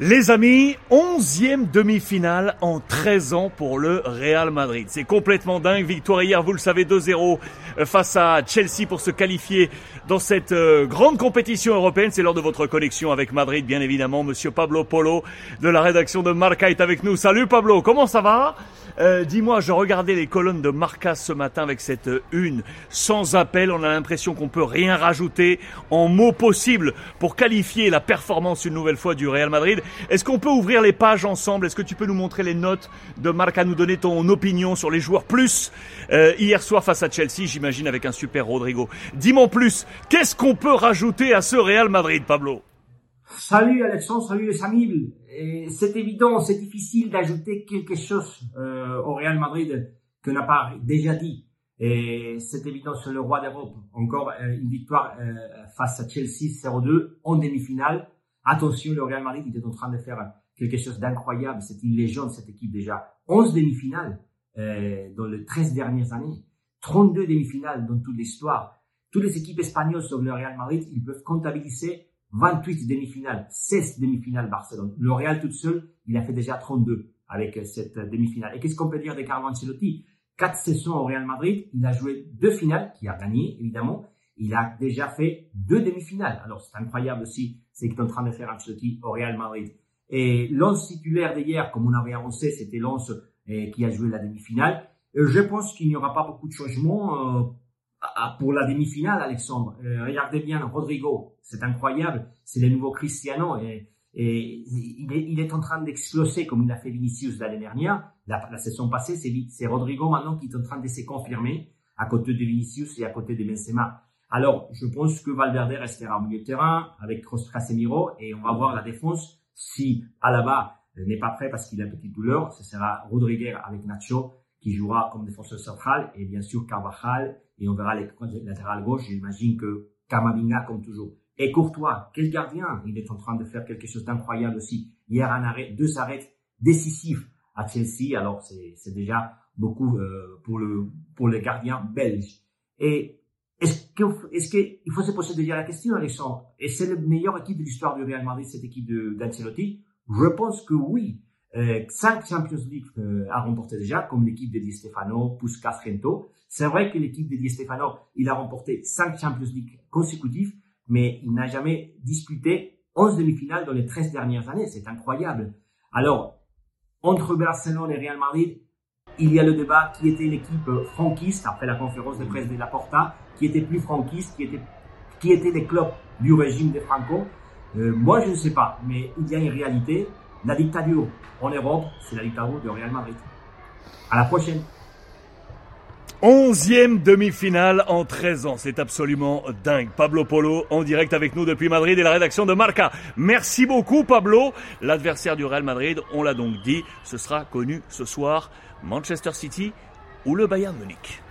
Les amis, onzième demi-finale en 13 ans pour le Real Madrid. C'est complètement dingue. Victoire hier, vous le savez, 2-0 euh, face à Chelsea pour se qualifier dans cette euh, grande compétition européenne. C'est lors de votre connexion avec Madrid, bien évidemment. Monsieur Pablo Polo de la rédaction de Marca est avec nous. Salut Pablo, comment ça va? Euh, Dis-moi, je regardais les colonnes de Marca ce matin avec cette une sans appel. On a l'impression qu'on peut rien rajouter en mots possibles pour qualifier la performance une nouvelle fois du Real Madrid. Est-ce qu'on peut ouvrir les pages ensemble? Est-ce que tu peux nous montrer les notes de Marca, nous donner ton opinion sur les joueurs plus euh, hier soir face à Chelsea, j'imagine avec un super Rodrigo. Dis-moi plus, qu'est-ce qu'on peut rajouter à ce Real Madrid, Pablo? Salut Alexandre, salut les amis. C'est évident, c'est difficile d'ajouter quelque chose euh, au Real Madrid que n'a pas déjà dit. Et c'est évident sur le roi d'Europe. Encore euh, une victoire euh, face à Chelsea 0-2 en demi-finale. Attention, le Real Madrid était en train de faire quelque chose d'incroyable. C'est une légende cette équipe déjà. 11 demi-finales euh, dans les 13 dernières années. 32 demi-finales dans toute l'histoire. Toutes les équipes espagnoles sauf le Real Madrid, ils peuvent comptabiliser 28 demi-finales, 16 demi-finales Barcelone. Le Real tout seul, il a fait déjà 32 avec cette demi-finale. Et qu'est-ce qu'on peut dire de Carlo Ancelotti? Quatre saisons au Real Madrid, il a joué deux finales, qui a gagné évidemment. Il a déjà fait deux demi-finales. Alors c'est incroyable aussi, c'est qu'il est en train de faire Ancelotti au Real Madrid. Et l'once titulaire d'hier, comme on avait annoncé, c'était l'once euh, qui a joué la demi-finale. Je pense qu'il n'y aura pas beaucoup de changements. Euh, pour la demi-finale, Alexandre. Euh, regardez bien Rodrigo, c'est incroyable, c'est le nouveau Cristiano et, et il, est, il est en train d'exploser comme il a fait Vinicius l'année dernière. La, la saison passée, c'est Rodrigo maintenant qui est en train de se confirmer à côté de Vinicius et à côté de Benzema. Alors, je pense que Valverde restera au milieu de terrain avec Casemiro et on va voir la défense si Alaba n'est pas prêt parce qu'il a une petite douleur, ce sera Rodriguez avec Nacho qui jouera comme défenseur central et bien sûr Carvajal et on verra les latéral gauche. J'imagine que Kamavinga comme toujours. Et Courtois, quel gardien? Il est en train de faire quelque chose d'incroyable aussi. Hier, un arrêt, deux arrêts décisifs à Chelsea. Alors c'est déjà beaucoup euh, pour le pour les gardiens belges. Et est-ce qu'il est qu'il faut se poser déjà la question, Alexandre Et c'est la meilleure équipe de l'histoire du Real Madrid, cette équipe d'Ancelotti? Je pense que oui. Euh, cinq Champions League euh, a remporté déjà, comme l'équipe de Di Stefano, Puskas, Rento. C'est vrai que l'équipe de Di Stefano, il a remporté cinq Champions League consécutifs, mais il n'a jamais disputé 11 demi-finales dans les 13 dernières années. C'est incroyable. Alors, entre Barcelone et Real Madrid, il y a le débat qui était l'équipe franquiste après la conférence de presse de Laporta, qui était plus franquiste, qui était, qui était les clubs du régime de Franco. Euh, moi, je ne sais pas, mais il y a une réalité. La dictature en Europe, c'est la dictature de Real Madrid. À la prochaine. Onzième demi-finale en 13 ans, c'est absolument dingue. Pablo Polo en direct avec nous depuis Madrid et la rédaction de Marca. Merci beaucoup Pablo. L'adversaire du Real Madrid, on l'a donc dit, ce sera connu ce soir, Manchester City ou le Bayern Munich.